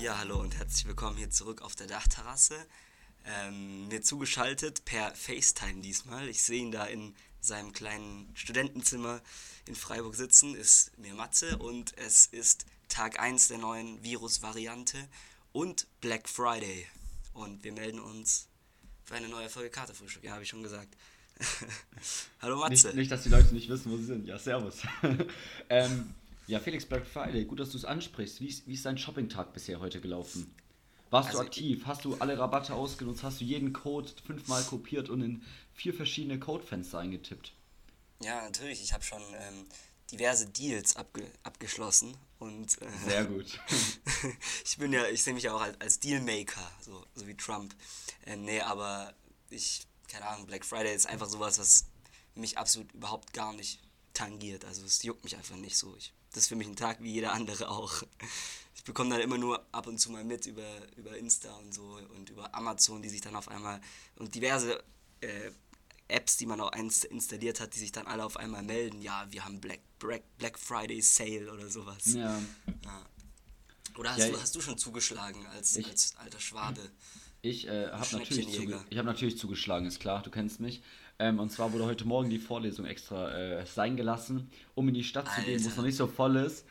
Ja, hallo und herzlich willkommen hier zurück auf der Dachterrasse. Ähm, mir zugeschaltet per FaceTime diesmal. Ich sehe ihn da in seinem kleinen Studentenzimmer in Freiburg sitzen, ist mir Matze und es ist Tag 1 der neuen Virus-Variante und Black Friday. Und wir melden uns für eine neue Folge Kartefrühstück, ja, habe ich schon gesagt. Hallo Matze. Nicht, nicht, dass die Leute nicht wissen, wo sie sind. Ja, servus. ähm, ja, Felix, Black Friday, gut, dass du es ansprichst. Wie ist, wie ist dein Shopping-Tag bisher heute gelaufen? Warst also, du aktiv? Hast du alle Rabatte ausgenutzt? Hast du jeden Code fünfmal kopiert und in vier verschiedene Codefenster eingetippt? Ja, natürlich. Ich habe schon ähm, diverse Deals abge abgeschlossen und äh, sehr gut. ich bin ja, ich sehe mich ja auch als, als Dealmaker, so, so wie Trump. Äh, nee, aber ich, keine Ahnung, Black Friday ist einfach sowas, was mich absolut überhaupt gar nicht tangiert. Also es juckt mich einfach nicht so. Ich das ist für mich ein Tag wie jeder andere auch. Ich bekomme dann immer nur ab und zu mal mit über, über Insta und so und über Amazon, die sich dann auf einmal und diverse äh, Apps, die man auch installiert hat, die sich dann alle auf einmal melden, ja, wir haben Black, Black, Black Friday Sale oder sowas. Ja. ja. Oder hast, ja, du, hast du schon zugeschlagen als, ich, als alter Schwabe? Ich äh, habe natürlich, zuge hab natürlich zugeschlagen, ist klar, du kennst mich. Ähm, und zwar wurde heute Morgen die Vorlesung extra äh, sein gelassen, um in die Stadt Alter. zu gehen, wo es noch nicht so voll ist.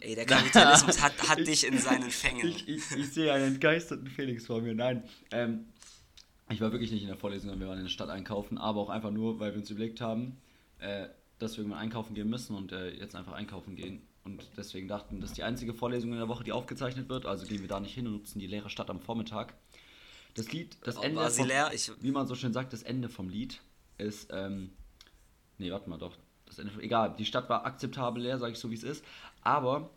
Ey, der Kapitalismus hat, hat dich in seinen Fängen. Ich, ich, ich sehe einen entgeisterten Felix vor mir. Nein, ähm, ich war wirklich nicht in der Vorlesung, sondern wir waren in der Stadt einkaufen, aber auch einfach nur, weil wir uns überlegt haben, äh, dass wir irgendwann einkaufen gehen müssen und äh, jetzt einfach einkaufen gehen. Und deswegen dachten, das ist die einzige Vorlesung in der Woche, die aufgezeichnet wird, also gehen wir da nicht hin und nutzen die leere Stadt am Vormittag. Das Lied, das Ende, vom, wie man so schön sagt, das Ende vom Lied ist, ähm, nee, warte mal doch, das Ende, egal, die Stadt war akzeptabel leer, sage ich so wie es ist, aber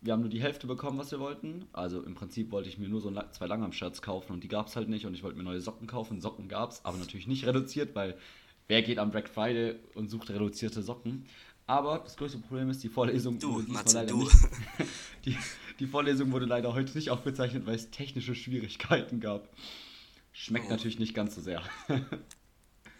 wir haben nur die Hälfte bekommen, was wir wollten. Also im Prinzip wollte ich mir nur so zwei Langarm-Shirts kaufen und die gab es halt nicht und ich wollte mir neue Socken kaufen. Socken gab es, aber natürlich nicht reduziert, weil wer geht am Black Friday und sucht reduzierte Socken? Aber das größte Problem ist, die Vorlesung du, wurde Matze, leider du. nicht. Die, die, Vorlesung wurde leider heute nicht aufgezeichnet, weil es technische Schwierigkeiten gab. Schmeckt oh. natürlich nicht ganz so sehr.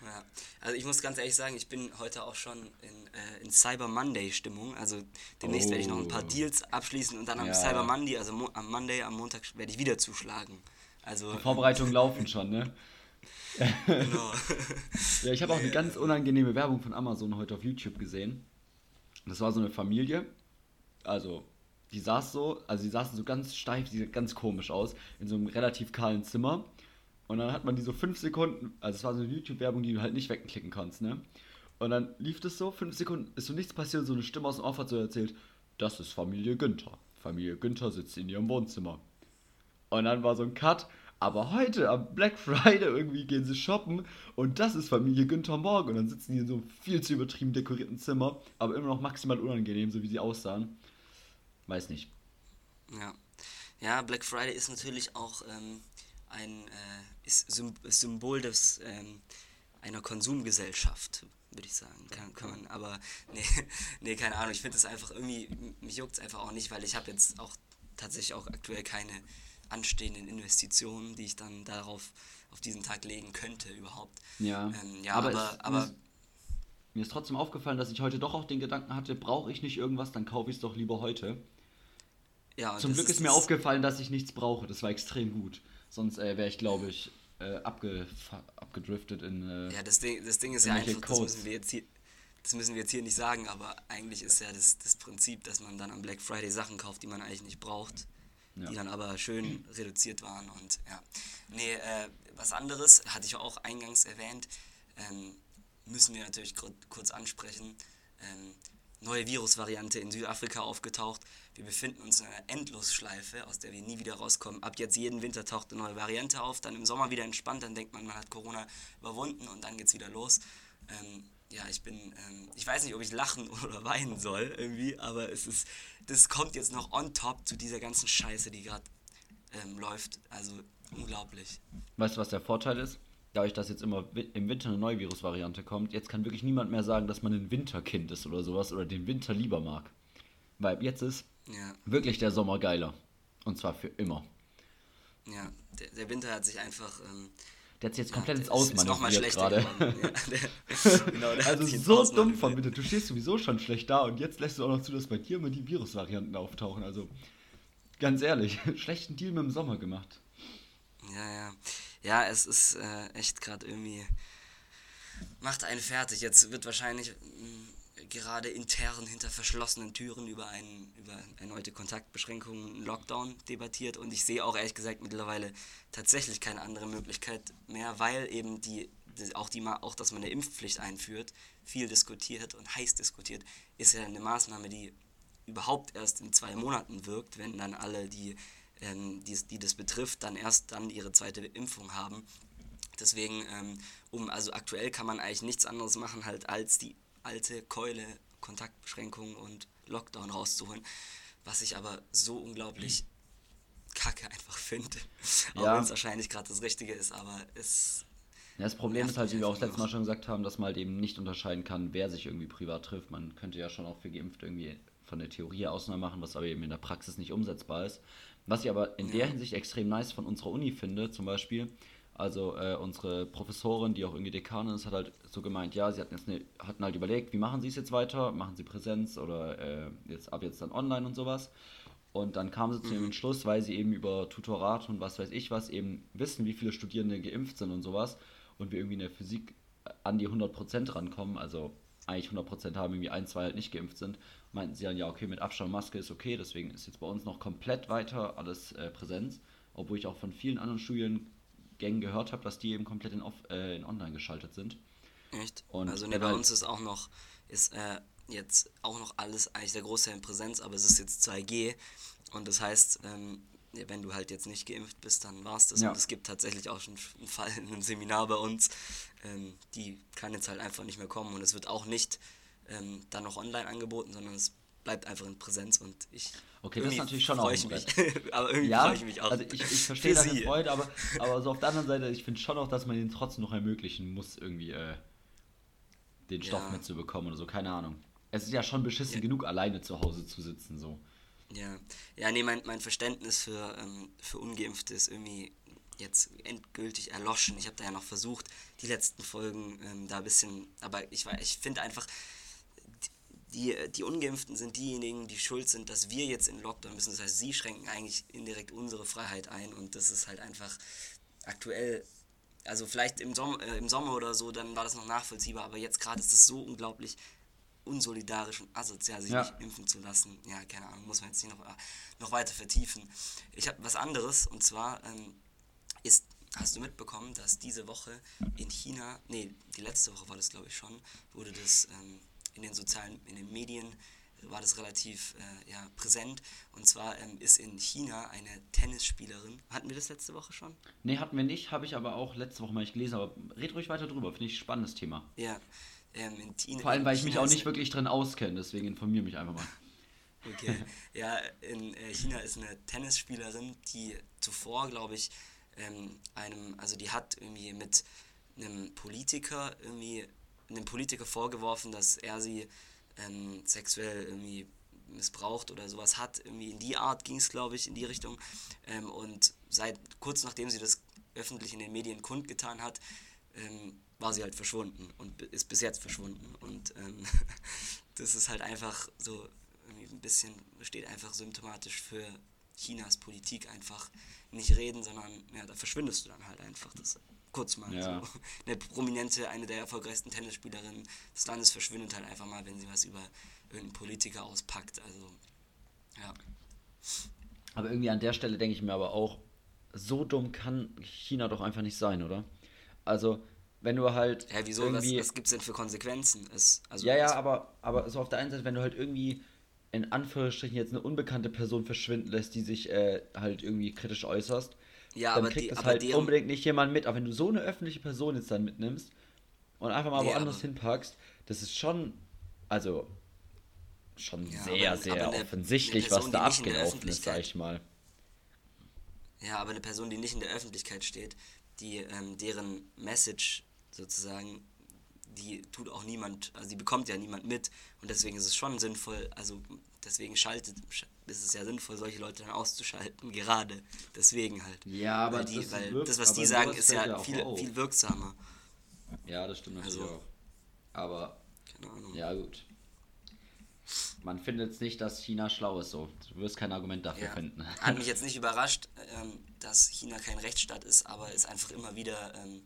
Ja, also ich muss ganz ehrlich sagen, ich bin heute auch schon in, äh, in Cyber Monday Stimmung. Also demnächst oh. werde ich noch ein paar oh. Deals abschließen und dann am ja. Cyber Monday, also mo am Monday, am Montag werde ich wieder zuschlagen. Also, Die Vorbereitungen laufen schon, ne? Genau. ja, ich habe auch eine ganz unangenehme Werbung von Amazon heute auf YouTube gesehen. Das war so eine Familie, also die saß so, also die saßen so ganz steif, die ganz komisch aus, in so einem relativ kahlen Zimmer. Und dann hat man die so fünf Sekunden, also es war so eine YouTube-Werbung, die du halt nicht wegklicken kannst, ne? Und dann lief das so, fünf Sekunden, ist so nichts passiert, so eine Stimme aus dem Off hat so erzählt, das ist Familie Günther. Familie Günther sitzt in ihrem Wohnzimmer. Und dann war so ein Cut, aber heute am Black Friday irgendwie gehen sie shoppen und das ist Familie Günther morgen. Und dann sitzen die in so einem viel zu übertrieben dekorierten Zimmer, aber immer noch maximal unangenehm, so wie sie aussahen. Weiß nicht. Ja. Ja, Black Friday ist natürlich auch ähm, ein äh, ist Symbol des, ähm, einer Konsumgesellschaft, würde ich sagen. Kann, kann man, aber nee, nee, keine Ahnung. Ich finde es einfach irgendwie, mich juckt es einfach auch nicht, weil ich habe jetzt auch tatsächlich auch aktuell keine anstehenden Investitionen, die ich dann darauf auf diesen Tag legen könnte überhaupt. Ja, ähm, ja aber, aber, es, aber mir ist trotzdem aufgefallen, dass ich heute doch auch den Gedanken hatte, brauche ich nicht irgendwas, dann kaufe ich es doch lieber heute. Ja, Zum Glück ist, ist mir aufgefallen, dass ich nichts brauche. Das war extrem gut. Sonst äh, wäre ich, glaube ich, äh, abge abgedriftet in. Äh, ja, das Ding, das Ding ist ja einfach, das müssen, wir jetzt hier, das müssen wir jetzt hier nicht sagen, aber eigentlich ist ja das, das Prinzip, dass man dann am Black Friday Sachen kauft, die man eigentlich nicht braucht, ja. die dann aber schön reduziert waren und ja. Nee, äh, was anderes, hatte ich auch eingangs erwähnt, ähm, müssen wir natürlich kurz ansprechen. Ähm, neue Virusvariante in Südafrika aufgetaucht. Wir befinden uns in einer Endlosschleife, aus der wir nie wieder rauskommen. Ab jetzt jeden Winter taucht eine neue Variante auf, dann im Sommer wieder entspannt, dann denkt man, man hat Corona überwunden und dann geht es wieder los. Ähm, ja, ich bin, ähm, ich weiß nicht, ob ich lachen oder weinen soll irgendwie, aber es ist, das kommt jetzt noch on top zu dieser ganzen Scheiße, die gerade ähm, läuft. Also unglaublich. Weißt du, was der Vorteil ist? dadurch, dass jetzt immer im Winter eine neue Virusvariante kommt, jetzt kann wirklich niemand mehr sagen, dass man ein Winterkind ist oder sowas oder den Winter lieber mag. Weil jetzt ist ja. wirklich der Sommer geiler. Und zwar für immer. Ja, der, der Winter hat sich einfach. Ähm, der hat sich jetzt komplett ja, ins Ausmanövriert gerade. Ja, genau, also so dumm von bitte. Du stehst sowieso schon schlecht da und jetzt lässt du auch noch zu, dass bei dir immer die Virusvarianten auftauchen. Also Ganz ehrlich, schlechten Deal mit dem Sommer gemacht. Ja, ja. Ja, es ist äh, echt gerade irgendwie. Macht einen fertig. Jetzt wird wahrscheinlich mm, gerade intern hinter verschlossenen Türen über, ein, über erneute Kontaktbeschränkungen, Lockdown debattiert. Und ich sehe auch ehrlich gesagt mittlerweile tatsächlich keine andere Möglichkeit mehr, weil eben die, auch, die, auch dass man eine Impfpflicht einführt, viel diskutiert und heiß diskutiert, ist ja eine Maßnahme, die überhaupt erst in zwei Monaten wirkt, wenn dann alle, die, ähm, die, die das betrifft, dann erst dann ihre zweite Impfung haben. Deswegen, ähm, um, also aktuell kann man eigentlich nichts anderes machen, halt als die alte Keule, Kontaktbeschränkungen und Lockdown rauszuholen. Was ich aber so unglaublich kacke einfach finde. Auch ja. wenn es wahrscheinlich gerade das Richtige ist, aber es. Ja, das Problem ist halt, wie wir auch das letzte Mal schon gesagt haben, dass man halt eben nicht unterscheiden kann, wer sich irgendwie privat trifft. Man könnte ja schon auch für geimpft irgendwie von der Theorie Ausnahmen machen, was aber eben in der Praxis nicht umsetzbar ist. Was ich aber in der Hinsicht extrem nice von unserer Uni finde, zum Beispiel, also äh, unsere Professorin, die auch irgendwie Dekanin ist, hat halt so gemeint, ja, sie hatten, jetzt eine, hatten halt überlegt, wie machen sie es jetzt weiter? Machen sie Präsenz oder äh, jetzt ab jetzt dann online und sowas? Und dann kam sie zu dem mhm. Entschluss, weil sie eben über Tutorat und was weiß ich was eben wissen, wie viele Studierende geimpft sind und sowas und wir irgendwie in der Physik an die 100% rankommen, also eigentlich 100% haben, irgendwie ein, zwei halt nicht geimpft sind, meinten sie dann, ja, okay, mit Abstand Maske ist okay, deswegen ist jetzt bei uns noch komplett weiter alles äh, Präsenz, obwohl ich auch von vielen anderen Studiengängen gehört habe, dass die eben komplett in, off, äh, in online geschaltet sind. Echt? Und also ne, bei uns ist auch noch, ist äh, jetzt auch noch alles eigentlich der Großteil in Präsenz, aber es ist jetzt 2G und das heißt, ähm, wenn du halt jetzt nicht geimpft bist, dann war es das. Ja. Und es gibt tatsächlich auch schon einen Fall in einem Seminar bei uns, ähm, die kann jetzt halt einfach nicht mehr kommen und es wird auch nicht ähm, dann noch online angeboten, sondern es bleibt einfach in Präsenz und ich. Okay, das ist natürlich schon auch. Ich mich. aber irgendwie ja, freue ich mich auch. Also ich, ich verstehe deine Freude, aber, aber so auf der anderen Seite, ich finde schon auch, dass man ihnen trotzdem noch ermöglichen muss, irgendwie äh, den Stoff ja. mitzubekommen oder so, keine Ahnung. Es ist ja schon beschissen ja. genug, alleine zu Hause zu sitzen, so. Ja, ja, nee, mein, mein Verständnis für, ähm, für Ungeimpfte ist irgendwie jetzt endgültig erloschen. Ich habe da ja noch versucht, die letzten Folgen ähm, da ein bisschen, aber ich, ich finde einfach, die, die Ungeimpften sind diejenigen, die schuld sind, dass wir jetzt in Lockdown müssen. Das heißt, sie schränken eigentlich indirekt unsere Freiheit ein und das ist halt einfach aktuell, also vielleicht im Sommer, äh, im Sommer oder so, dann war das noch nachvollziehbar, aber jetzt gerade ist es so unglaublich unsolidarisch und asozial, sich ja. nicht impfen zu lassen. Ja, keine Ahnung, muss man jetzt nicht noch, noch weiter vertiefen. Ich habe was anderes und zwar ähm, ist, hast du mitbekommen, dass diese Woche in China, nee, die letzte Woche war das glaube ich schon, wurde das ähm, in den sozialen, in den Medien war das relativ äh, ja, präsent. Und zwar ähm, ist in China eine Tennisspielerin. Hatten wir das letzte Woche schon? Nee, hatten wir nicht, habe ich aber auch letzte Woche mal nicht gelesen. Aber red ruhig weiter drüber, finde ich ein spannendes Thema. Ja, ähm, in China, Vor allem, weil ich mich auch nicht wirklich drin auskenne, deswegen informiere mich einfach mal. Okay, ja, in äh, China ist eine Tennisspielerin, die zuvor, glaube ich, ähm, einem, also die hat irgendwie mit einem Politiker irgendwie einem Politiker vorgeworfen, dass er sie ähm, sexuell irgendwie missbraucht oder sowas hat. Irgendwie in die Art ging es, glaube ich, in die Richtung. Ähm, und seit kurz nachdem sie das öffentlich in den Medien kundgetan hat, ähm, war sie halt verschwunden und ist bis jetzt verschwunden. Und ähm, das ist halt einfach so ein bisschen, steht einfach symptomatisch für Chinas Politik einfach nicht reden, sondern ja, da verschwindest du dann halt einfach. Das kurz mal. Ja. So. Eine prominente, eine der erfolgreichsten Tennisspielerinnen des Landes verschwindet halt einfach mal, wenn sie was über irgendeinen Politiker auspackt. Also, ja. Aber irgendwie an der Stelle denke ich mir aber auch, so dumm kann China doch einfach nicht sein, oder? Also, wenn du halt. Ja, wieso? Irgendwie, was, was gibt es denn für Konsequenzen? Es, also ja, ja, aber, aber so auf der einen Seite, wenn du halt irgendwie in Anführungsstrichen jetzt eine unbekannte Person verschwinden lässt, die sich äh, halt irgendwie kritisch äußerst, ja, dann aber kriegt die, das aber halt deren... unbedingt nicht jemand mit. Aber wenn du so eine öffentliche Person jetzt dann mitnimmst und einfach mal nee, woanders hinpackst, das ist schon, also schon ja, sehr, aber, sehr aber offensichtlich, Person, was da abgelaufen ist, sag ich mal. Ja, aber eine Person, die nicht in der Öffentlichkeit steht, die ähm, deren Message sozusagen, die tut auch niemand, also die bekommt ja niemand mit und deswegen ist es schon sinnvoll, also deswegen schaltet, ist es ja sinnvoll, solche Leute dann auszuschalten, gerade deswegen halt. Ja, aber weil die, das, weil wirkt, das, was die sagen, ist ja, viel, viel wirksamer. Ja, das stimmt natürlich also, auch. Aber, keine Ahnung. ja gut. man findet jetzt nicht, dass China schlau ist so. Du wirst kein Argument dafür ja. finden. Hat mich jetzt nicht überrascht, ähm, dass China kein Rechtsstaat ist, aber ist einfach immer wieder, ähm,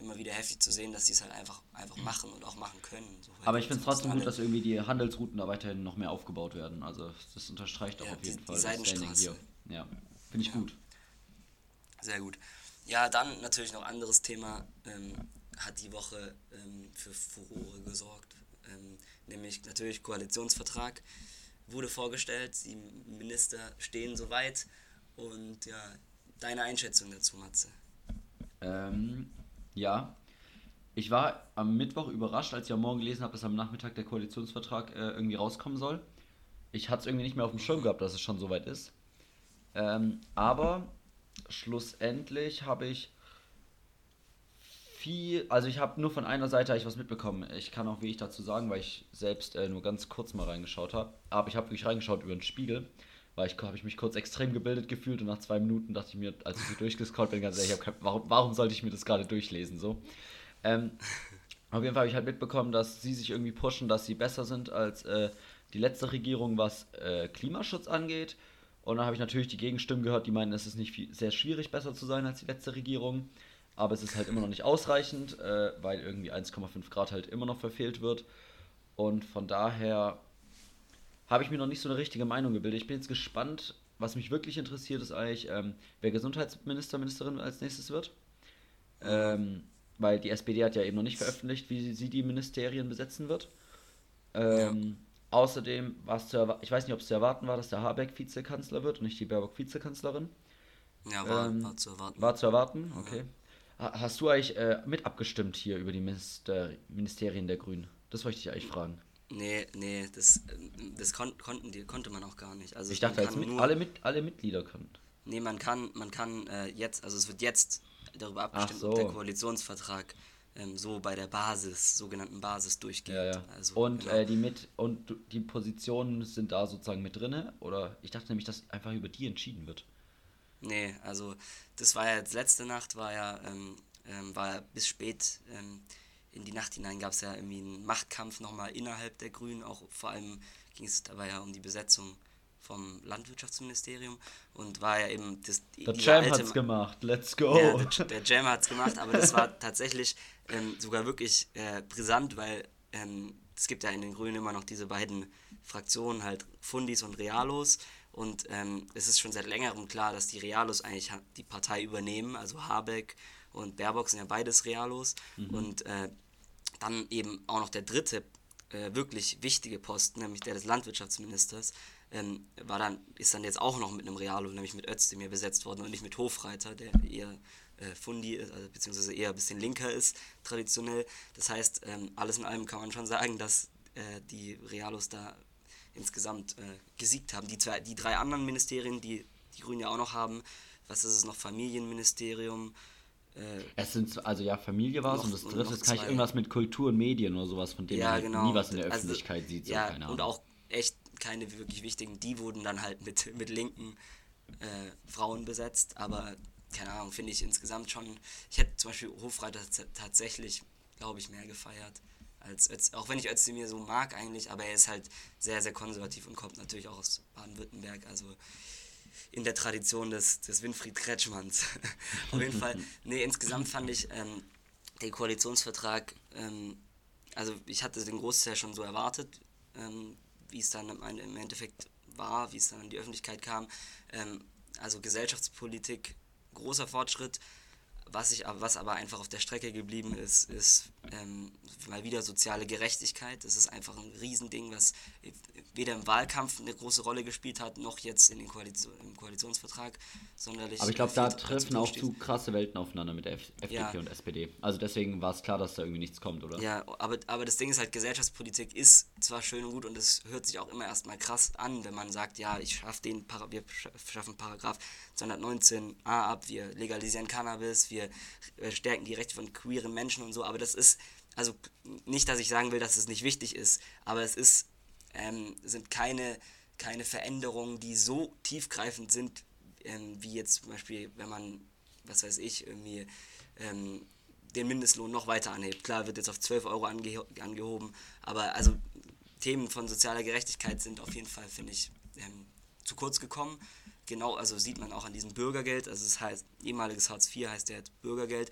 immer wieder heftig zu sehen, dass sie es halt einfach, einfach machen und auch machen können. So, aber ich finde es trotzdem gut, dass irgendwie die Handelsrouten da weiterhin noch mehr aufgebaut werden. Also das unterstreicht auch ja, auf jeden die, Fall die hier. Ja, finde ich ja. gut. Sehr gut. Ja, dann natürlich noch anderes Thema. Ähm, hat die Woche ähm, für Furore gesorgt ähm, nämlich natürlich Koalitionsvertrag wurde vorgestellt, die Minister stehen soweit und ja, deine Einschätzung dazu, Matze? Ähm, ja, ich war am Mittwoch überrascht, als ich am Morgen gelesen habe, dass am Nachmittag der Koalitionsvertrag äh, irgendwie rauskommen soll. Ich hatte es irgendwie nicht mehr auf dem Schirm gehabt, dass es schon soweit ist. Ähm, aber schlussendlich habe ich viel, also ich habe nur von einer Seite ich was mitbekommen. Ich kann auch wenig dazu sagen, weil ich selbst äh, nur ganz kurz mal reingeschaut habe. Aber ich habe wirklich reingeschaut über den Spiegel, weil ich habe ich mich kurz extrem gebildet gefühlt und nach zwei Minuten dachte ich mir, als ich so durchgescrollt bin, ganz ehrlich, kein, warum, warum sollte ich mir das gerade durchlesen so? Ähm, auf jeden Fall habe ich halt mitbekommen, dass sie sich irgendwie pushen, dass sie besser sind als äh, die letzte Regierung, was äh, Klimaschutz angeht. Und dann habe ich natürlich die Gegenstimmen gehört, die meinen, es ist nicht viel, sehr schwierig, besser zu sein als die letzte Regierung aber es ist halt immer noch nicht ausreichend, äh, weil irgendwie 1,5 Grad halt immer noch verfehlt wird. Und von daher habe ich mir noch nicht so eine richtige Meinung gebildet. Ich bin jetzt gespannt. Was mich wirklich interessiert, ist eigentlich, ähm, wer Gesundheitsminister, Ministerin als nächstes wird. Ähm, weil die SPD hat ja eben noch nicht veröffentlicht, wie sie die Ministerien besetzen wird. Ähm, ja. Außerdem war es zu erwarten, ich weiß nicht, ob es zu erwarten war, dass der Habeck Vizekanzler wird und nicht die Baerbock Vizekanzlerin. Ja, war, ähm, war zu erwarten. War zu erwarten, okay. Ja. Hast du eigentlich äh, mit abgestimmt hier über die Minister Ministerien der Grünen? Das wollte ich dich eigentlich fragen. Nee, nee, das, das kon konnten die, konnte man auch gar nicht. Also ich dachte, mit, alle, mit, alle Mitglieder können. Nee, man kann, man kann äh, jetzt, also es wird jetzt darüber abgestimmt, so. ob der Koalitionsvertrag ähm, so bei der Basis, sogenannten Basis durchgeht. Ja, ja. Also, und, genau. äh, die mit, und die Positionen sind da sozusagen mit drin? Oder ich dachte nämlich, dass einfach über die entschieden wird. Nee, also das war ja jetzt letzte Nacht, war ja, ähm, ähm, war ja bis spät ähm, in die Nacht hinein gab es ja irgendwie einen Machtkampf nochmal innerhalb der Grünen, auch vor allem ging es dabei ja um die Besetzung vom Landwirtschaftsministerium und war ja eben das Der Jam alte, hat's gemacht, let's go. Ja, der, der Jam hat's gemacht, aber das war tatsächlich ähm, sogar wirklich äh, brisant, weil ähm, es gibt ja in den Grünen immer noch diese beiden Fraktionen, halt Fundis und Realos und ähm, es ist schon seit längerem klar, dass die Realos eigentlich die Partei übernehmen. Also Habeck und Baerbock sind ja beides Realos. Mhm. Und äh, dann eben auch noch der dritte äh, wirklich wichtige Posten, nämlich der des Landwirtschaftsministers, ähm, war dann, ist dann jetzt auch noch mit einem Realo, nämlich mit Özdemir besetzt worden und nicht mit Hofreiter, der eher äh, Fundi ist, also, beziehungsweise eher ein bisschen linker ist, traditionell. Das heißt, ähm, alles in allem kann man schon sagen, dass äh, die Realos da insgesamt äh, gesiegt haben. Die, zwei, die drei anderen Ministerien, die die Grünen ja auch noch haben, was ist es noch, Familienministerium. Äh, es sind, also ja, Familie war es und das dritte ist kann ich irgendwas mit Kultur und Medien oder sowas, von dem ja, man genau. nie was in der also, Öffentlichkeit also, sieht. So, ja, und auch echt keine wirklich wichtigen, die wurden dann halt mit, mit linken äh, Frauen besetzt, aber keine Ahnung, finde ich insgesamt schon, ich hätte zum Beispiel Hofreiter tatsächlich, glaube ich, mehr gefeiert als Öz, auch wenn ich Özdemir so mag eigentlich, aber er ist halt sehr, sehr konservativ und kommt natürlich auch aus Baden-Württemberg, also in der Tradition des, des Winfried Kretschmanns. Auf jeden Fall, nee, insgesamt fand ich ähm, den Koalitionsvertrag, ähm, also ich hatte den Großteil schon so erwartet, ähm, wie es dann im Endeffekt war, wie es dann in die Öffentlichkeit kam. Ähm, also Gesellschaftspolitik, großer Fortschritt. Was, ich, was aber einfach auf der Strecke geblieben ist, ist ähm, mal wieder soziale Gerechtigkeit. Das ist einfach ein Riesending, was weder im Wahlkampf eine große Rolle gespielt hat, noch jetzt in den Koalition, im Koalitionsvertrag sonderlich. Aber ich glaube, da treffen auch zu krasse Welten aufeinander mit der FDP ja. und SPD. Also deswegen war es klar, dass da irgendwie nichts kommt, oder? Ja, aber, aber das Ding ist halt, Gesellschaftspolitik ist zwar schön und gut und es hört sich auch immer erstmal krass an, wenn man sagt, ja, ich schaff den wir schaffen Paragraph 219a ab, wir legalisieren Cannabis, wir äh, stärken die Rechte von queeren Menschen und so, aber das ist also nicht, dass ich sagen will, dass es nicht wichtig ist, aber es ist ähm, sind keine, keine Veränderungen, die so tiefgreifend sind, ähm, wie jetzt zum Beispiel, wenn man, was weiß ich, irgendwie ähm, den Mindestlohn noch weiter anhebt. Klar, wird jetzt auf 12 Euro ange angehoben, aber also Themen von sozialer Gerechtigkeit sind auf jeden Fall, finde ich, ähm, zu kurz gekommen. Genau, also sieht man auch an diesem Bürgergeld. Also es heißt, ehemaliges Hartz IV heißt ja jetzt Bürgergeld.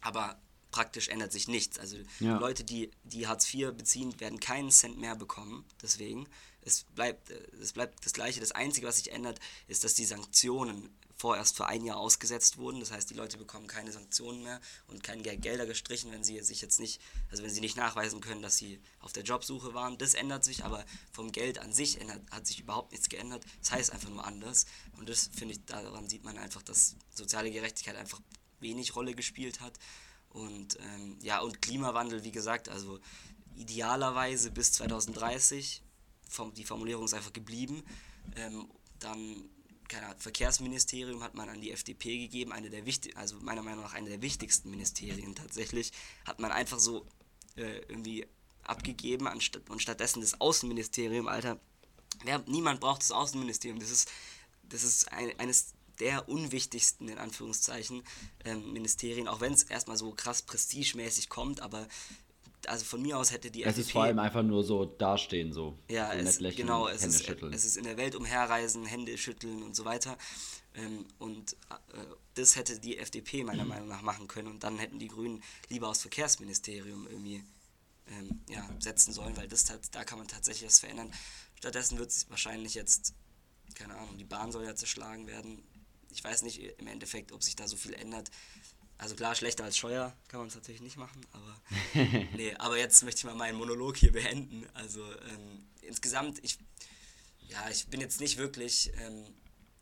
Aber praktisch ändert sich nichts. Also ja. Leute, die, die Hartz IV beziehen, werden keinen Cent mehr bekommen. Deswegen, es bleibt, äh, es bleibt das Gleiche. Das Einzige, was sich ändert, ist, dass die Sanktionen vorerst für ein Jahr ausgesetzt wurden. Das heißt, die Leute bekommen keine Sanktionen mehr und keine Gelder gestrichen, wenn sie sich jetzt nicht, also wenn sie nicht nachweisen können, dass sie auf der Jobsuche waren. Das ändert sich, aber vom Geld an sich ändert, hat sich überhaupt nichts geändert. Das heißt einfach nur anders. Und das finde ich, daran sieht man einfach, dass soziale Gerechtigkeit einfach wenig Rolle gespielt hat. Und ähm, ja, und Klimawandel, wie gesagt, also idealerweise bis 2030, vom, die Formulierung ist einfach geblieben. Ähm, dann keine Ahnung, Verkehrsministerium hat man an die FDP gegeben, eine der wichtig, also meiner Meinung nach eine der wichtigsten Ministerien tatsächlich, hat man einfach so äh, irgendwie abgegeben anstatt, und stattdessen das Außenministerium, Alter. Wer, niemand braucht das Außenministerium. Das ist, das ist ein, eines der unwichtigsten, in Anführungszeichen, ähm, Ministerien, auch wenn es erstmal so krass prestigemäßig kommt, aber also von mir aus hätte die Es FDP, ist vor allem einfach nur so dastehen, so. Ja, so es, lächeln, genau, es ist, es ist in der Welt umherreisen, Hände schütteln und so weiter. Ähm, und äh, das hätte die FDP meiner Meinung nach machen können und dann hätten die Grünen lieber aufs Verkehrsministerium irgendwie ähm, ja, setzen sollen, weil das da kann man tatsächlich was verändern. Stattdessen wird es wahrscheinlich jetzt, keine Ahnung, die Bahn soll ja zerschlagen werden. Ich weiß nicht im Endeffekt, ob sich da so viel ändert. Also klar, schlechter als Scheuer kann man es natürlich nicht machen, aber nee, aber jetzt möchte ich mal meinen Monolog hier beenden. Also ähm, insgesamt, ich, ja, ich bin jetzt nicht wirklich, ähm,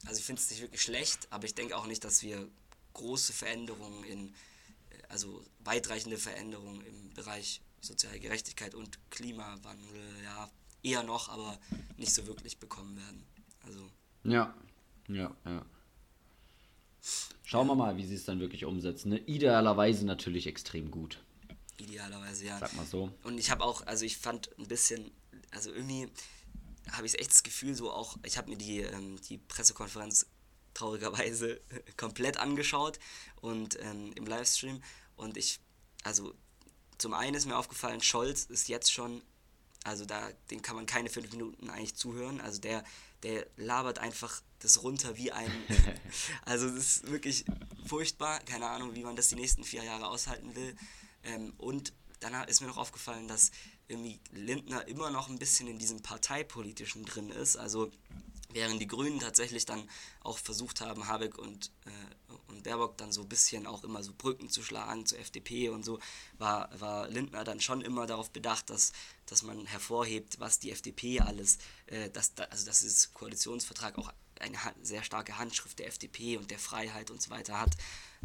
also ich finde es nicht wirklich schlecht, aber ich denke auch nicht, dass wir große Veränderungen in, äh, also weitreichende Veränderungen im Bereich soziale Gerechtigkeit und Klimawandel, ja, eher noch, aber nicht so wirklich bekommen werden. Also. Ja, ja, ja. Schauen wir mal, wie sie es dann wirklich umsetzen. Ne? Idealerweise natürlich extrem gut. Idealerweise, ja. Sag mal so. Und ich habe auch, also ich fand ein bisschen, also irgendwie habe ich echt das Gefühl, so auch, ich habe mir die, ähm, die Pressekonferenz traurigerweise komplett angeschaut und ähm, im Livestream und ich, also zum einen ist mir aufgefallen, Scholz ist jetzt schon, also da, den kann man keine fünf Minuten eigentlich zuhören, also der, der labert einfach das runter wie ein. also das ist wirklich furchtbar. Keine Ahnung, wie man das die nächsten vier Jahre aushalten will. Ähm, und dann ist mir noch aufgefallen, dass irgendwie Lindner immer noch ein bisschen in diesem Parteipolitischen drin ist. Also während die Grünen tatsächlich dann auch versucht haben, Habeck und, äh, und Baerbock dann so ein bisschen auch immer so Brücken zu schlagen zur FDP und so, war, war Lindner dann schon immer darauf bedacht, dass, dass man hervorhebt, was die FDP alles, äh, dass, also dass dieses Koalitionsvertrag auch eine sehr starke Handschrift der FDP und der Freiheit und so weiter hat.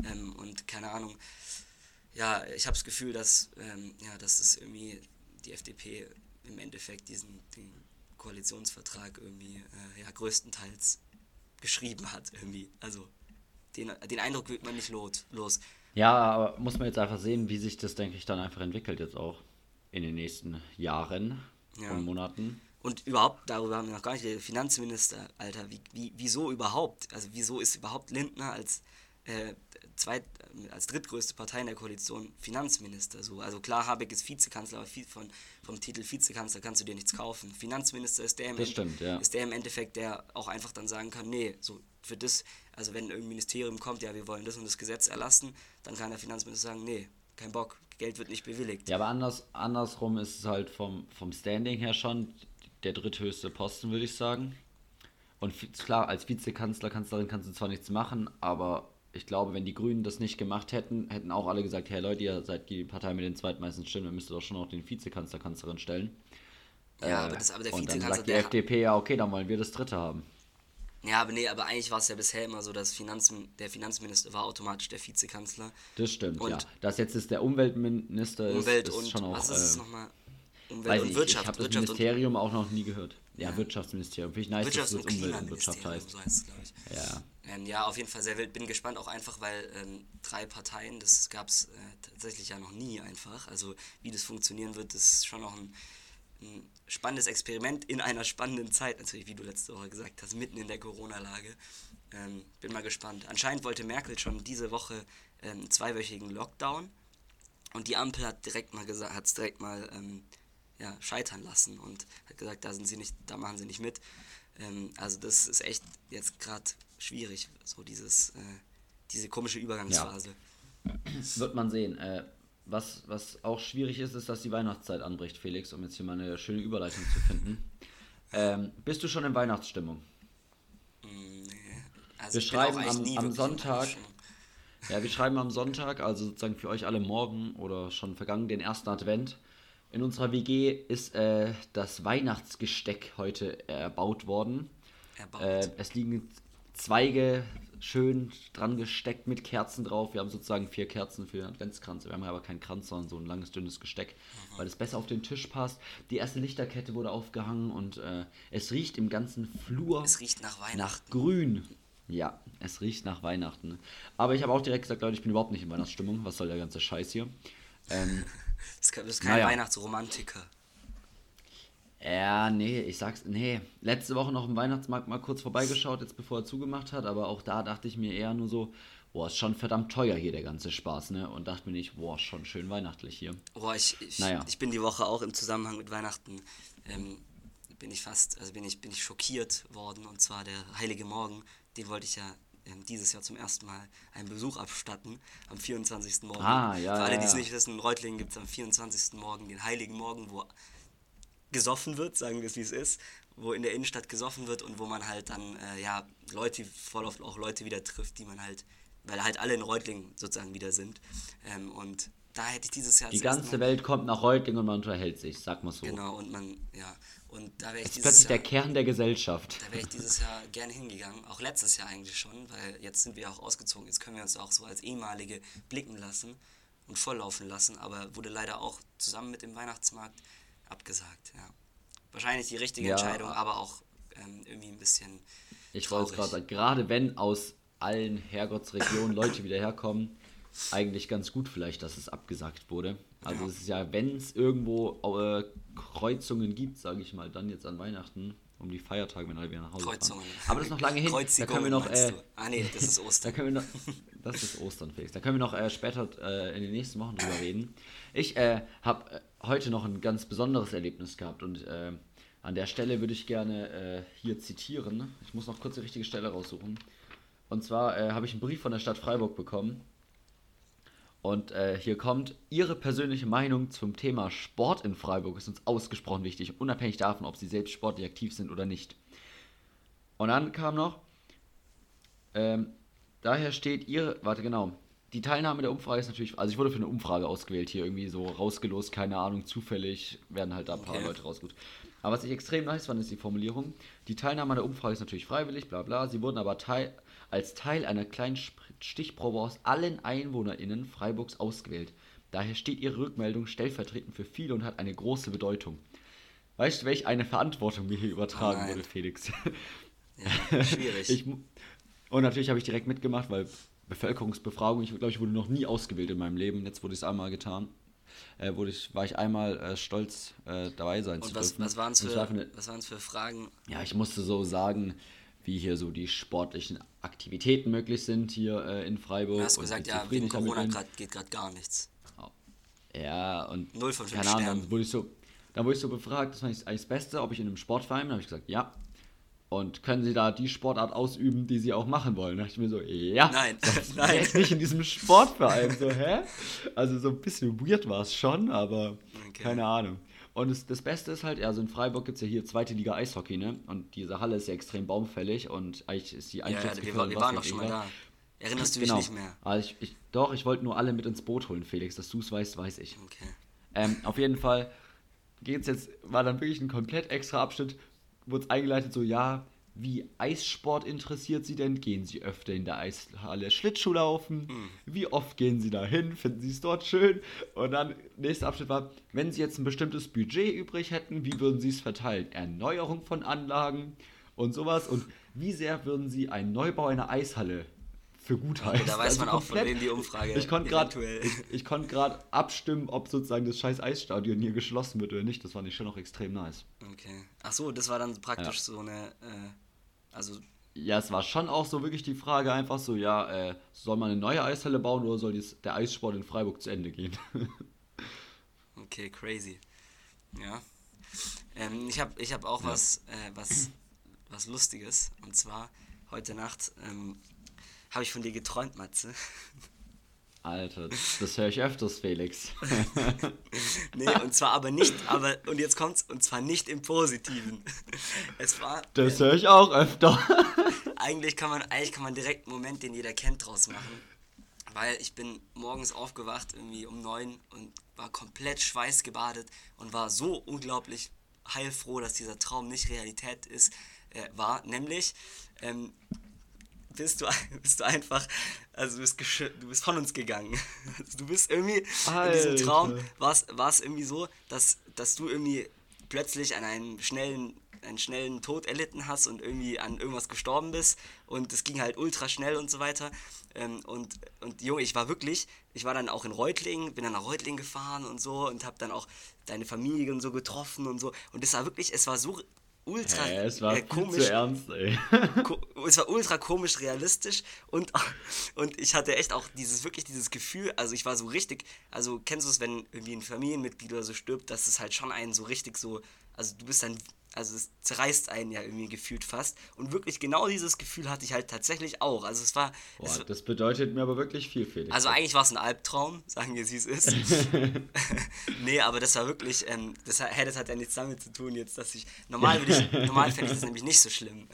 Ähm, und keine Ahnung, ja, ich habe das Gefühl, dass, ähm, ja, dass es irgendwie die FDP im Endeffekt diesen Koalitionsvertrag irgendwie äh, ja, größtenteils geschrieben hat irgendwie. Also den, den Eindruck wird man nicht lot, los. Ja, aber muss man jetzt einfach sehen, wie sich das, denke ich, dann einfach entwickelt jetzt auch in den nächsten Jahren ja. und Monaten. Und überhaupt, darüber haben wir noch gar nicht, der Finanzminister, Alter, wie, wie, wieso überhaupt? Also wieso ist überhaupt Lindner als, äh, zweit, als drittgrößte Partei in der Koalition Finanzminister? So? Also klar, Habeck ist Vizekanzler, aber von, vom Titel Vizekanzler kannst du dir nichts kaufen. Finanzminister ist der, im stimmt, ja. ist der im Endeffekt, der auch einfach dann sagen kann, nee, so für das, also wenn irgendein Ministerium kommt, ja, wir wollen das und das Gesetz erlassen, dann kann der Finanzminister sagen, nee, kein Bock, Geld wird nicht bewilligt. Ja, aber anders, andersrum ist es halt vom, vom Standing her schon, der dritthöchste Posten, würde ich sagen. Und klar, als Vizekanzler, Kanzlerin kannst du zwar nichts machen, aber ich glaube, wenn die Grünen das nicht gemacht hätten, hätten auch alle gesagt, hey Leute, ihr seid die Partei mit den zweitmeisten Stimmen, ihr müsst doch schon auch den Vizekanzler, Kanzlerin stellen. Ja, äh, aber, das, aber der und Vizekanzler... dann sagt die FDP, ja okay, dann wollen wir das dritte haben. Ja, aber nee, aber eigentlich war es ja bisher immer so, dass Finanz, der Finanzminister war automatisch der Vizekanzler. Das stimmt, und ja. Dass jetzt ist der Umweltminister Umwelt ist, ist und, schon auch... Was ist es äh, nochmal? Umwelt und Wirtschaft. Ich habe das Wirtschaft Ministerium auch noch nie gehört. Ja, ja. Wirtschaftsministerium. Finde ich nice, Wirtschafts- dass das Umwelt und Wirtschaft heißt. So heißt es, ich. Ja. Ähm, ja, auf jeden Fall sehr wild. Bin gespannt, auch einfach, weil ähm, drei Parteien, das gab es äh, tatsächlich ja noch nie einfach. Also wie das funktionieren wird, das ist schon noch ein, ein spannendes Experiment in einer spannenden Zeit, natürlich, wie du letzte Woche gesagt hast, mitten in der Corona-Lage. Ähm, bin mal gespannt. Anscheinend wollte Merkel schon diese Woche ähm, einen zweiwöchigen Lockdown und die Ampel hat direkt mal gesagt, hat es direkt mal ähm, ja, scheitern lassen und hat gesagt, da sind sie nicht, da machen sie nicht mit. Ähm, also das ist echt jetzt gerade schwierig, so dieses, äh, diese komische Übergangsphase. Ja. Wird man sehen. Äh, was, was auch schwierig ist, ist, dass die Weihnachtszeit anbricht, Felix, um jetzt hier mal eine schöne Überleitung zu finden. Ähm, bist du schon in Weihnachtsstimmung? Mm, nee. Also wir schreiben am, am Sonntag. Ja, wir schreiben am Sonntag, also sozusagen für euch alle morgen oder schon vergangen, den ersten Advent. In unserer WG ist äh, das Weihnachtsgesteck heute erbaut worden. Erbaut. Äh, es liegen Zweige schön dran gesteckt mit Kerzen drauf. Wir haben sozusagen vier Kerzen für den Adventskranz. Wir haben aber keinen Kranz, sondern so ein langes, dünnes Gesteck, mhm. weil es besser auf den Tisch passt. Die erste Lichterkette wurde aufgehangen und äh, es riecht im ganzen Flur. Es riecht nach Weihnachten. Nach Grün. Ja, es riecht nach Weihnachten. Aber ich habe auch direkt gesagt, Leute, ich bin überhaupt nicht in Weihnachtsstimmung. Was soll der ganze Scheiß hier? Ähm, das ist kein naja. Weihnachtsromantiker. Ja, nee, ich sag's, nee. Letzte Woche noch im Weihnachtsmarkt mal kurz vorbeigeschaut, jetzt bevor er zugemacht hat, aber auch da dachte ich mir eher nur so, boah, ist schon verdammt teuer hier der ganze Spaß, ne? Und dachte mir nicht, boah, schon schön weihnachtlich hier. Boah, ich, ich, naja. ich bin die Woche auch im Zusammenhang mit Weihnachten, ähm, bin ich fast, also bin ich, bin ich schockiert worden, und zwar der Heilige Morgen, den wollte ich ja dieses Jahr zum ersten Mal einen Besuch abstatten, am 24. Morgen. Ah, ja, Für alle, die es nicht wissen, in Reutlingen gibt es am 24. Morgen den Heiligen Morgen, wo gesoffen wird, sagen wir es wie es ist, wo in der Innenstadt gesoffen wird und wo man halt dann, äh, ja, Leute, voll oft auch Leute wieder trifft, die man halt, weil halt alle in Reutlingen sozusagen wieder sind. Ähm, und da hätte ich dieses Jahr. Die ganze Welt kommt nach Reutlingen und man unterhält sich, sag mal so. Genau, und man, ja. Und da wäre ich das ist plötzlich Jahr, der Kern der Gesellschaft. Da wäre ich dieses Jahr gerne hingegangen, auch letztes Jahr eigentlich schon, weil jetzt sind wir auch ausgezogen, jetzt können wir uns auch so als ehemalige blicken lassen und volllaufen lassen, aber wurde leider auch zusammen mit dem Weihnachtsmarkt abgesagt, ja. Wahrscheinlich die richtige ja. Entscheidung, aber auch ähm, irgendwie ein bisschen. Ich wollte es gerade sagen, gerade wenn aus allen Herrgottsregionen Leute wieder herkommen, eigentlich ganz gut vielleicht, dass es abgesagt wurde. Also ja. es ist ja, wenn es irgendwo äh, Kreuzungen gibt, sage ich mal, dann jetzt an Weihnachten, um die Feiertage, wenn alle wieder nach Hause Kreuzungen. fahren. Aber das ist noch lange hin. da können wir noch. Äh, ah nee, das ist Ostern. da können wir noch, das ist Ostern, Felix. Da können wir noch äh, später äh, in den nächsten Wochen drüber reden. Ich äh, habe äh, heute noch ein ganz besonderes Erlebnis gehabt und an der Stelle würde ich gerne hier zitieren. Ich muss noch kurz die richtige Stelle raussuchen. Und zwar habe ich einen Brief von der Stadt Freiburg bekommen. Und äh, hier kommt, Ihre persönliche Meinung zum Thema Sport in Freiburg ist uns ausgesprochen wichtig, unabhängig davon, ob Sie selbst sportlich aktiv sind oder nicht. Und dann kam noch, ähm, daher steht Ihre, warte genau, die Teilnahme der Umfrage ist natürlich, also ich wurde für eine Umfrage ausgewählt, hier irgendwie so rausgelost, keine Ahnung, zufällig werden halt da ein paar okay. Leute rausgesucht. Aber was ich extrem nice fand, ist die Formulierung. Die Teilnahme an der Umfrage ist natürlich freiwillig, bla bla. Sie wurden aber teil, als Teil einer kleinen Stichprobe aus allen EinwohnerInnen Freiburgs ausgewählt. Daher steht ihre Rückmeldung stellvertretend für viele und hat eine große Bedeutung. Weißt du, welch eine Verantwortung mir hier übertragen oh wurde, Felix? Ja, schwierig. ich, und natürlich habe ich direkt mitgemacht, weil Bevölkerungsbefragung. Ich glaube, ich wurde noch nie ausgebildet in meinem Leben. Jetzt wurde es einmal getan. Äh, wurde ich, war ich einmal äh, stolz, äh, dabei sein Und zu was, dürfen. Was waren es für, für Fragen? Ja, ich musste so sagen, wie hier so die sportlichen Aktivitäten möglich sind hier äh, in Freiburg. Du hast gesagt, ja, wegen Corona grad, geht gerade gar nichts. Ja, und Null von keine Ahnung, dann wurde ich so, dann wurde ich so befragt, das war eigentlich das Beste, ob ich in einem Sportverein bin. habe ich gesagt, ja. Und können Sie da die Sportart ausüben, die Sie auch machen wollen? Da dachte ich mir so, ja. Nein, nein. Jetzt nicht in diesem Sportverein. So, hä? Also so ein bisschen weird war es schon, aber okay. keine Ahnung. Und das, das Beste ist halt, also in Freiburg gibt es ja hier zweite Liga Eishockey, ne? Und diese Halle ist ja extrem baumfällig und eigentlich ist die Einstiegsgefahr... Ja, ja, wir, wir waren doch schon mal da. Erinnerst du mich genau. nicht mehr? Also ich, ich, doch, ich wollte nur alle mit ins Boot holen, Felix. Dass du es weißt, weiß ich. Okay. Ähm, auf jeden Fall geht's jetzt, war dann wirklich ein komplett extra Abschnitt, wurde es eingeleitet, so, ja, wie Eissport interessiert Sie denn? Gehen Sie öfter in der Eishalle Schlittschuh laufen? Mhm. Wie oft gehen Sie da hin? Finden Sie es dort schön? Und dann, nächster Abschnitt war, wenn Sie jetzt ein bestimmtes Budget übrig hätten, wie würden Sie es verteilen? Erneuerung von Anlagen und sowas. Und wie sehr würden Sie einen Neubau einer Eishalle für gut heißen? da weiß also man auch, von wem die Umfrage Ich konnte gerade ich, ich konnt abstimmen, ob sozusagen das scheiß Eisstadion hier geschlossen wird oder nicht. Das fand ich schon noch extrem nice. Okay. Ach so, das war dann praktisch ja. so eine... Äh also. Ja, es war schon auch so wirklich die Frage einfach so, ja, äh, soll man eine neue Eishalle bauen oder soll dies, der Eissport in Freiburg zu Ende gehen? okay, crazy. Ja. Ähm, ich habe ich hab auch ja. was, äh, was, was Lustiges. Und zwar heute Nacht ähm, habe ich von dir geträumt, Matze. Alter, das höre ich öfters, Felix. nee, und zwar aber nicht, aber, und jetzt kommt's, und zwar nicht im Positiven. Es war. Das höre ich auch öfter. eigentlich kann man, eigentlich kann man direkt einen Moment, den jeder kennt, draus machen. Weil ich bin morgens aufgewacht, irgendwie um neun und war komplett schweißgebadet und war so unglaublich heilfroh, dass dieser Traum nicht Realität ist, äh, war. Nämlich, ähm, bist du, bist du einfach, also du bist, du bist von uns gegangen. Also du bist irgendwie Alter. in diesem Traum, war es irgendwie so, dass, dass du irgendwie plötzlich an einem schnellen, einen schnellen Tod erlitten hast und irgendwie an irgendwas gestorben bist und es ging halt ultra schnell und so weiter. Ähm, und, und Junge, ich war wirklich, ich war dann auch in Reutlingen, bin dann nach Reutlingen gefahren und so und habe dann auch deine Familie und so getroffen und so. Und es war wirklich, es war so ultra hey, es war äh, komisch. Ernst, ey. es war ultra komisch realistisch und, und ich hatte echt auch dieses wirklich dieses Gefühl, also ich war so richtig, also kennst du es, wenn irgendwie ein Familienmitglied oder so stirbt, dass es halt schon einen so richtig so, also du bist dann also es zerreißt einen ja irgendwie gefühlt fast. Und wirklich genau dieses Gefühl hatte ich halt tatsächlich auch. Also es war. Boah, es, das bedeutet mir aber wirklich viel, Felix. Also eigentlich war es ein Albtraum, sagen wir, wie es ist. nee, aber das war wirklich, ähm, das hat, das hat ja nichts damit zu tun, jetzt, dass ich. Normal, ich, normal fände ich das nämlich nicht so schlimm.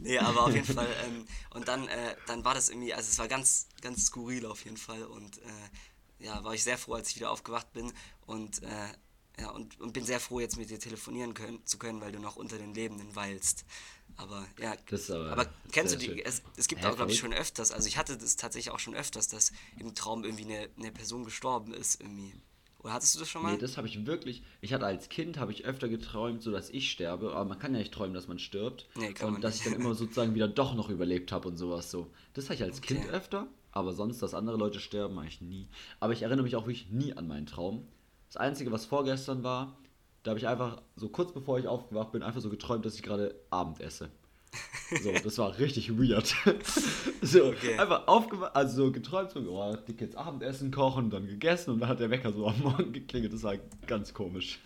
nee, aber auf jeden Fall. Ähm, und dann, äh, dann war das irgendwie, also es war ganz, ganz skurril auf jeden Fall. Und äh, ja, war ich sehr froh, als ich wieder aufgewacht bin. Und äh, ja, und, und bin sehr froh, jetzt mit dir telefonieren können, zu können, weil du noch unter den Lebenden weilst. Aber ja, aber, aber kennst du die, es, es gibt Hä, auch, glaube ich, schon öfters, also ich hatte das tatsächlich auch schon öfters, dass im Traum irgendwie eine, eine Person gestorben ist irgendwie. Oder hattest du das schon mal? Nee, das habe ich wirklich, ich hatte als Kind, habe ich öfter geträumt, so dass ich sterbe, aber man kann ja nicht träumen, dass man stirbt. Nee, kann und man dass nicht. ich dann immer sozusagen wieder doch noch überlebt habe und sowas so. Das hatte ich als okay. Kind öfter, aber sonst, dass andere Leute sterben, mache ich nie. Aber ich erinnere mich auch wirklich nie an meinen Traum. Das Einzige, was vorgestern war, da habe ich einfach, so kurz bevor ich aufgewacht bin, einfach so geträumt, dass ich gerade Abend esse. So, das war richtig weird. so, okay. einfach aufgewacht, also so geträumt, so, oh, dick jetzt Abendessen kochen, dann gegessen und dann hat der Wecker so am Morgen geklingelt. Das war ganz komisch.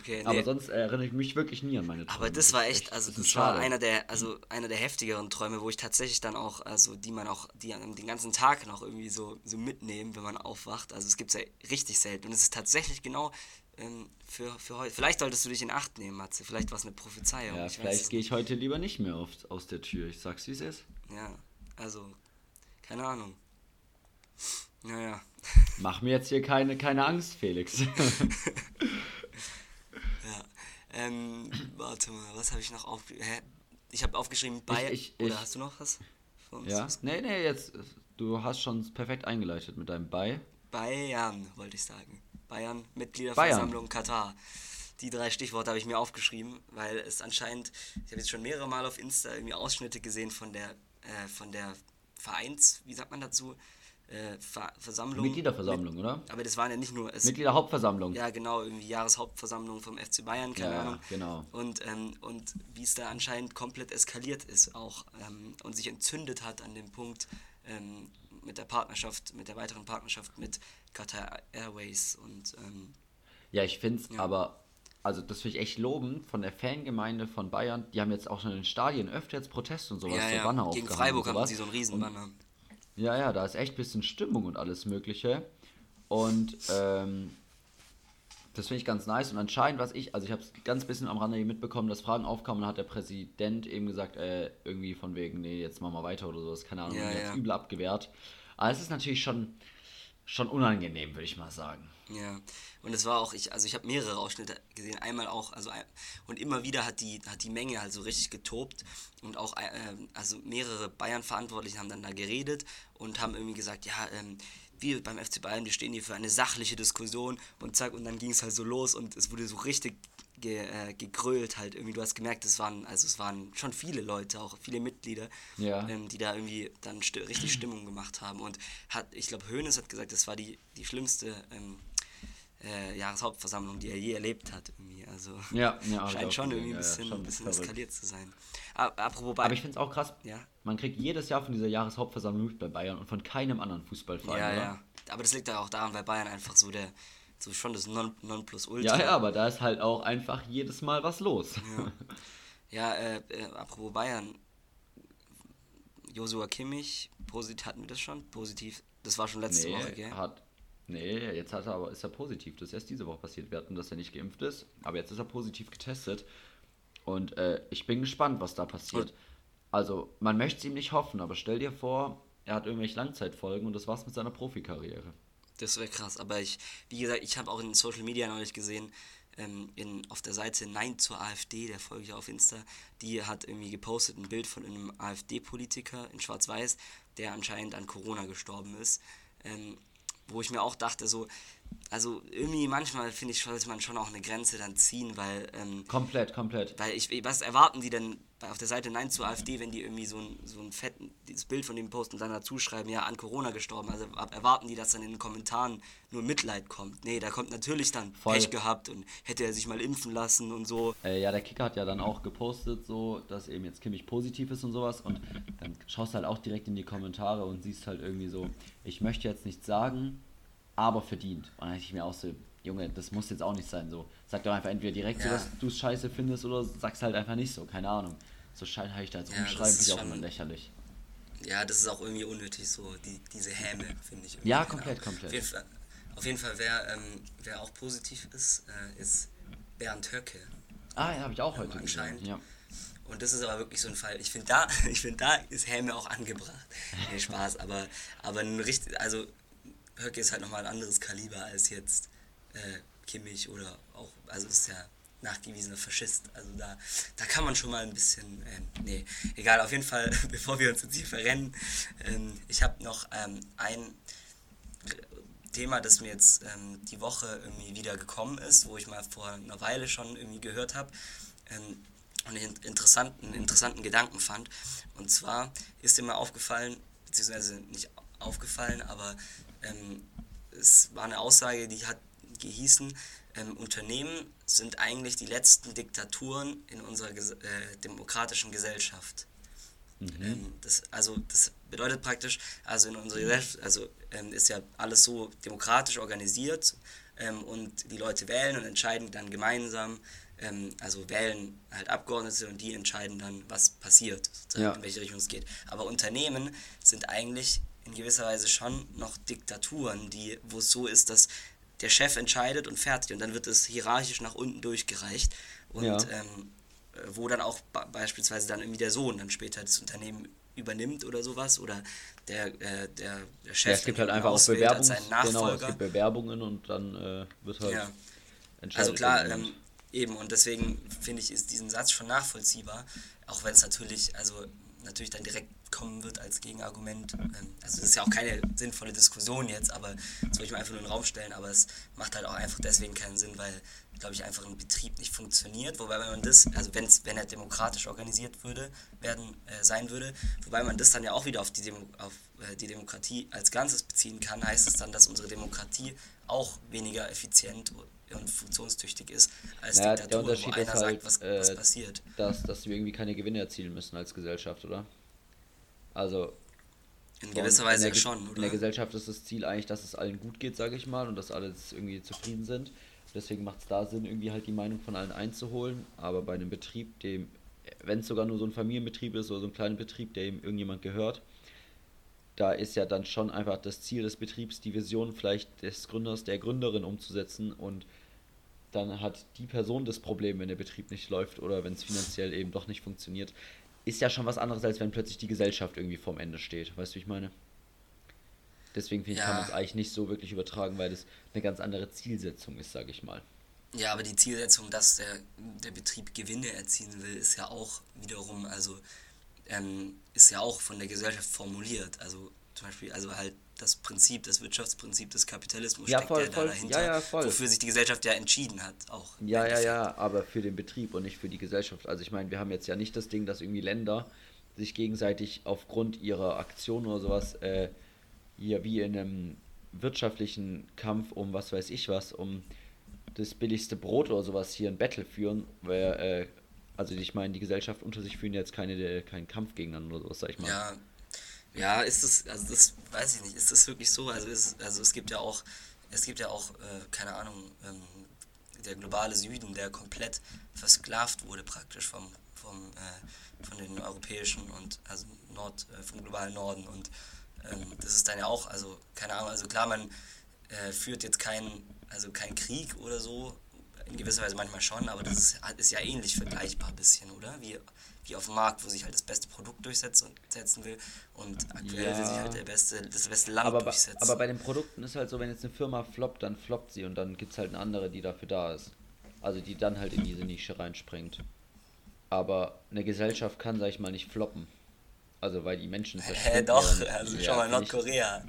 Okay, nee. Aber sonst erinnere ich mich wirklich nie an meine Träume. Aber das war echt, also das, das war einer der, also einer der heftigeren Träume, wo ich tatsächlich dann auch, also die man auch, die den ganzen Tag noch irgendwie so, so mitnehmen, wenn man aufwacht. Also es gibt es ja richtig selten. Und es ist tatsächlich genau für, für heute. Vielleicht solltest du dich in Acht nehmen, Matze. Vielleicht war es eine Prophezeiung. Ja, vielleicht gehe ich heute lieber nicht mehr auf, aus der Tür. Ich sag's, wie es ist. Ja, also, keine Ahnung. Naja. Mach mir jetzt hier keine, keine Angst, Felix. ja. Ähm, warte mal, was habe ich noch aufgeschrieben? Ich habe aufgeschrieben bei. Ich, ich, oder ich, hast du noch was? Ja. Nee, nee, jetzt. Du hast schon perfekt eingeleitet mit deinem Bei. Bayern, wollte ich sagen. Bayern, Mitgliederversammlung, Bayern. Katar. Die drei Stichworte habe ich mir aufgeschrieben, weil es anscheinend, ich habe jetzt schon mehrere Mal auf Insta irgendwie Ausschnitte gesehen von der, äh, von der Vereins, wie sagt man dazu, äh, Ver Versammlung. Mitgliederversammlung, Mit, oder? Aber das waren ja nicht nur. Es, Mitgliederhauptversammlung. Ja, genau, irgendwie Jahreshauptversammlung vom FC Bayern, keine ja, Ahnung. genau. Und, ähm, und wie es da anscheinend komplett eskaliert ist auch ähm, und sich entzündet hat an dem Punkt, ähm, mit der Partnerschaft, mit der weiteren Partnerschaft mit Qatar Airways und ähm, ja, ich finde es ja. aber, also das finde ich echt lobend von der Fangemeinde von Bayern. Die haben jetzt auch schon in den Stadien öfter jetzt Proteste und sowas, ja, ja. Banner Gegen Freiburg haben sie so einen Riesenbanner. Ja, ja, da ist echt ein bisschen Stimmung und alles Mögliche. Und ähm, das finde ich ganz nice. Und anscheinend, was ich, also ich habe es ganz bisschen am Rande mitbekommen, dass Fragen aufkamen und hat der Präsident eben gesagt, äh, irgendwie von wegen, nee, jetzt machen wir weiter oder sowas, keine Ahnung, ja, ja. übel abgewehrt. Aber es ist natürlich schon, schon unangenehm, würde ich mal sagen. Ja, und es war auch, ich, also ich habe mehrere Ausschnitte gesehen, einmal auch, also und immer wieder hat die, hat die Menge halt so richtig getobt und auch, äh, also mehrere Bayern-Verantwortliche haben dann da geredet und haben irgendwie gesagt, ja, ähm, wir beim FC Bayern, wir stehen hier für eine sachliche Diskussion und zack, und dann ging es halt so los und es wurde so richtig ge, äh, gegrölt halt irgendwie. Du hast gemerkt, es waren, also es waren schon viele Leute, auch viele Mitglieder, ja. ähm, die da irgendwie dann sti richtig Stimmung gemacht haben. Und hat, ich glaube, Hoeneß hat gesagt, das war die, die schlimmste ähm, äh, Jahreshauptversammlung, die er je erlebt hat. Irgendwie. Also ja, ja, scheint schon irgendwie ein bisschen, ja, ein bisschen eskaliert zu sein. Apropos Bayern. Aber ich finde es auch krass, man kriegt jedes Jahr von dieser Jahreshauptversammlung mit bei Bayern und von keinem anderen Fußballverein. Ja, oder? ja. Aber das liegt ja auch daran, weil Bayern einfach so der so schon das non, Nonplusultra. Ja, ja, aber da ist halt auch einfach jedes Mal was los. Ja, ja äh, äh, apropos Bayern. Josua Kimmich, positiv hatten wir das schon? Positiv, das war schon letzte nee, Woche, gell? Hat, nee, jetzt hat er aber, ist er positiv. Das ist erst diese Woche passiert. Wir hatten, dass er nicht geimpft ist, aber jetzt ist er positiv getestet. Und äh, ich bin gespannt, was da passiert. Und also, man möchte es ihm nicht hoffen, aber stell dir vor, er hat irgendwelche Langzeitfolgen und das war's mit seiner Profikarriere. Das wäre krass, aber ich, wie gesagt, ich habe auch in Social Media neulich gesehen, ähm, in, auf der Seite Nein zur AfD, der folge ich auf Insta, die hat irgendwie gepostet ein Bild von einem AfD-Politiker in Schwarz-Weiß, der anscheinend an Corona gestorben ist. Ähm, wo ich mir auch dachte, so, also irgendwie manchmal finde ich, sollte man schon auch eine Grenze dann ziehen, weil. Ähm, komplett, komplett. Weil ich, was erwarten die denn auf der Seite Nein zur AfD, wenn die irgendwie so ein, so ein fetten, dieses Bild von dem posten und dann dazu schreiben, ja, an Corona gestorben. Also erwarten die, dass dann in den Kommentaren nur Mitleid kommt. Nee, da kommt natürlich dann Voll. Pech gehabt und hätte er sich mal impfen lassen und so. Äh, ja, der Kicker hat ja dann auch gepostet, so, dass eben jetzt Kimmich positiv ist und sowas. Und dann schaust du halt auch direkt in die Kommentare und siehst halt irgendwie so, ich möchte jetzt nichts sagen, aber verdient. Und dann dachte ich mir auch so, Junge, das muss jetzt auch nicht sein. So, sag doch einfach entweder direkt ja. so, dass du es scheiße findest oder sagst halt einfach nicht so, keine Ahnung. So scheiße habe ich da jetzt ja, rumschreiben, finde ich auch immer lächerlich. Ja, das ist auch irgendwie unnötig, so die, diese Häme, finde ich. Ja, komplett, komplett. Auf jeden Fall, auf jeden Fall wer, ähm, wer auch positiv ist, äh, ist Bernd Höcke. Ah, ja, habe ich auch heute anscheinend. Ja. Und das ist aber wirklich so ein Fall. Ich finde, da, find, da ist Häme auch angebracht. Nee, Spaß, aber, aber ein richtig, also Höcke ist halt nochmal ein anderes Kaliber als jetzt äh, Kimmich oder auch, also ist ja nachgewiesener Faschist. Also da, da kann man schon mal ein bisschen, äh, nee, egal, auf jeden Fall, bevor wir uns jetzt hier verrennen, ähm, ich habe noch ähm, ein Thema, das mir jetzt ähm, die Woche irgendwie wieder gekommen ist, wo ich mal vor einer Weile schon irgendwie gehört habe ähm, und einen interessanten, interessanten Gedanken fand. Und zwar ist mir aufgefallen, beziehungsweise nicht aufgefallen, aber ähm, es war eine Aussage, die hat gehießen, ähm, Unternehmen sind eigentlich die letzten Diktaturen in unserer ges äh, demokratischen Gesellschaft. Mhm. Ähm, das, also das bedeutet praktisch, also in unserer Gesellschaft, also ähm, ist ja alles so demokratisch organisiert ähm, und die Leute wählen und entscheiden dann gemeinsam, ähm, also wählen halt Abgeordnete und die entscheiden dann, was passiert, ja. in welche Richtung es geht. Aber Unternehmen sind eigentlich in gewisser Weise schon noch Diktaturen, die, wo es so ist, dass der Chef entscheidet und fertig und dann wird es hierarchisch nach unten durchgereicht und ja. ähm, wo dann auch beispielsweise dann irgendwie der Sohn dann später das Unternehmen übernimmt oder sowas oder der, äh, der, der Chef ja, es gibt halt einfach auch Bewerbungen genau, es gibt Bewerbungen und dann äh, wird halt ja. also klar ähm, eben und deswegen finde ich ist diesen Satz schon nachvollziehbar auch wenn es natürlich also natürlich dann direkt kommen wird als Gegenargument. Ähm, also das ist ja auch keine sinnvolle Diskussion jetzt, aber das wollte ich mir einfach nur in den Raum stellen, aber es macht halt auch einfach deswegen keinen Sinn, weil, glaube ich, einfach ein Betrieb nicht funktioniert, wobei wenn man das, also wenn's, wenn er demokratisch organisiert würde, werden, äh, sein würde, wobei man das dann ja auch wieder auf die, Demo auf, äh, die Demokratie als Ganzes beziehen kann, heißt es dann, dass unsere Demokratie auch weniger effizient und funktionstüchtig ist als naja, Diktatur, der Unterschied wo einer ist halt, sagt, was, äh, was passiert. Dass, dass wir irgendwie keine Gewinne erzielen müssen als Gesellschaft, oder? Also. In gewisser Weise in der, schon, oder? In der Gesellschaft ist das Ziel eigentlich, dass es allen gut geht, sage ich mal, und dass alle irgendwie zufrieden sind. Deswegen macht es da Sinn, irgendwie halt die Meinung von allen einzuholen. Aber bei einem Betrieb, dem, wenn es sogar nur so ein Familienbetrieb ist oder so ein kleiner Betrieb, der ihm irgendjemand gehört, da ist ja dann schon einfach das Ziel des Betriebs, die Vision vielleicht des Gründers, der Gründerin umzusetzen und dann hat die Person das Problem, wenn der Betrieb nicht läuft oder wenn es finanziell eben doch nicht funktioniert ist ja schon was anderes, als wenn plötzlich die Gesellschaft irgendwie vorm Ende steht. Weißt du, wie ich meine? Deswegen finde ich, ja. kann man es eigentlich nicht so wirklich übertragen, weil das eine ganz andere Zielsetzung ist, sage ich mal. Ja, aber die Zielsetzung, dass der, der Betrieb Gewinne erzielen will, ist ja auch wiederum, also ähm, ist ja auch von der Gesellschaft formuliert. Also zum Beispiel, also halt das Prinzip, das Wirtschaftsprinzip des Kapitalismus ja, steckt voll, ja voll, da dahinter, ja, ja, voll. wofür sich die Gesellschaft ja entschieden hat. Auch ja, ja, ja, aber für den Betrieb und nicht für die Gesellschaft. Also ich meine, wir haben jetzt ja nicht das Ding, dass irgendwie Länder sich gegenseitig aufgrund ihrer Aktion oder sowas äh, hier wie in einem wirtschaftlichen Kampf um was weiß ich was, um das billigste Brot oder sowas hier ein Battle führen, weil, äh, also ich meine, die Gesellschaft unter sich führen jetzt keine, keinen Kampf gegeneinander oder sowas, sag ich mal. Ja, ja, ist das, also das weiß ich nicht, ist das wirklich so? Also, ist, also es gibt ja auch es gibt ja auch, äh, keine Ahnung, ähm, der globale Süden, der komplett versklavt wurde praktisch vom, vom, äh, von den europäischen und also Nord, äh, vom globalen Norden. Und ähm, das ist dann ja auch, also keine Ahnung, also klar, man äh, führt jetzt keinen, also keinen Krieg oder so, in gewisser Weise manchmal schon, aber das ist, ist ja ähnlich vergleichbar ein bisschen, oder? Wie, wie auf dem Markt, wo sich halt das beste Produkt durchsetzen will und aktuell ja. will sich halt der beste, das beste Land aber durchsetzen. aber bei den Produkten ist halt so, wenn jetzt eine Firma floppt, dann floppt sie und dann gibt es halt eine andere, die dafür da ist. Also die dann halt in diese Nische reinspringt. Aber eine Gesellschaft kann, sag ich mal, nicht floppen. Also weil die Menschen Hä, doch, also ja, schau mal Nordkorea.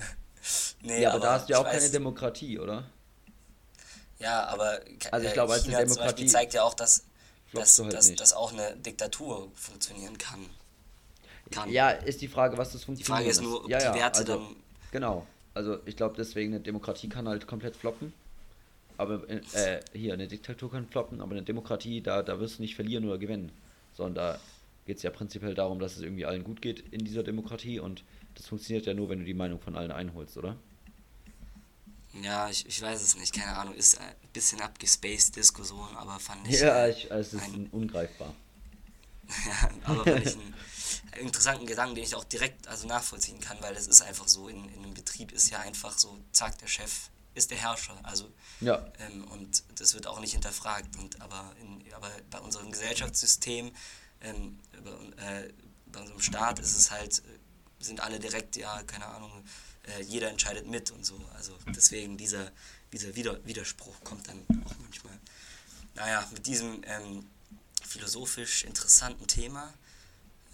nee, ja, aber, aber da hast du ja auch keine Demokratie, oder? Ja, aber also ich glaube, als China Demokratie zum Beispiel zeigt ja auch, dass, dass, halt dass, dass auch eine Diktatur funktionieren kann. kann. Ja, ist die Frage, was das funktioniert. Die Frage ist nur, ob ja, die Werte also, dann... Genau, also ich glaube deswegen, eine Demokratie kann halt komplett floppen. Aber äh, hier, eine Diktatur kann floppen, aber eine Demokratie, da, da wirst du nicht verlieren oder gewinnen. Sondern da geht es ja prinzipiell darum, dass es irgendwie allen gut geht in dieser Demokratie und das funktioniert ja nur, wenn du die Meinung von allen einholst, oder? Ja, ich, ich weiß es nicht, keine Ahnung, ist ein bisschen abgespaced Diskussion, aber fand ich. Ja, ich, also es ist ein, ungreifbar. ja, aber fand ich einen interessanten Gedanken, den ich auch direkt also nachvollziehen kann, weil es ist einfach so, in, in einem Betrieb ist ja einfach so, zack, der Chef ist der Herrscher. Also, ja. Ähm, und das wird auch nicht hinterfragt. Und, aber, in, aber bei unserem Gesellschaftssystem, ähm, bei, äh, bei unserem Staat ist es halt, sind alle direkt, ja, keine Ahnung, äh, jeder entscheidet mit und so. Also deswegen dieser, dieser Wider Widerspruch kommt dann auch manchmal. Naja, mit diesem ähm, philosophisch interessanten Thema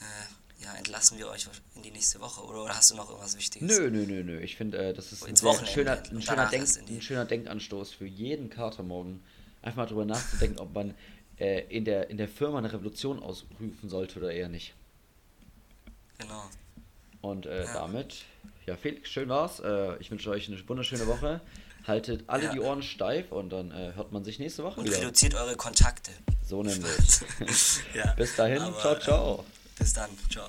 äh, ja, entlassen wir euch in die nächste Woche. Oder, oder hast du noch irgendwas Wichtiges? Nö, nö, nö, nö. Ich finde, äh, das ist ein, schöner, ein, schöner Denk, ein schöner Denkanstoß für jeden Kater morgen. Einfach mal drüber nachzudenken, ob man äh, in, der, in der Firma eine Revolution ausrufen sollte oder eher nicht. Genau. Und äh, ja. damit ja, Felix, schön war's. Äh, ich wünsche euch eine wunderschöne Woche. Haltet alle ja. die Ohren steif und dann äh, hört man sich nächste Woche und wieder. reduziert eure Kontakte. So nämlich. ja, Bis dahin, ciao, ciao. Bis dann, ciao.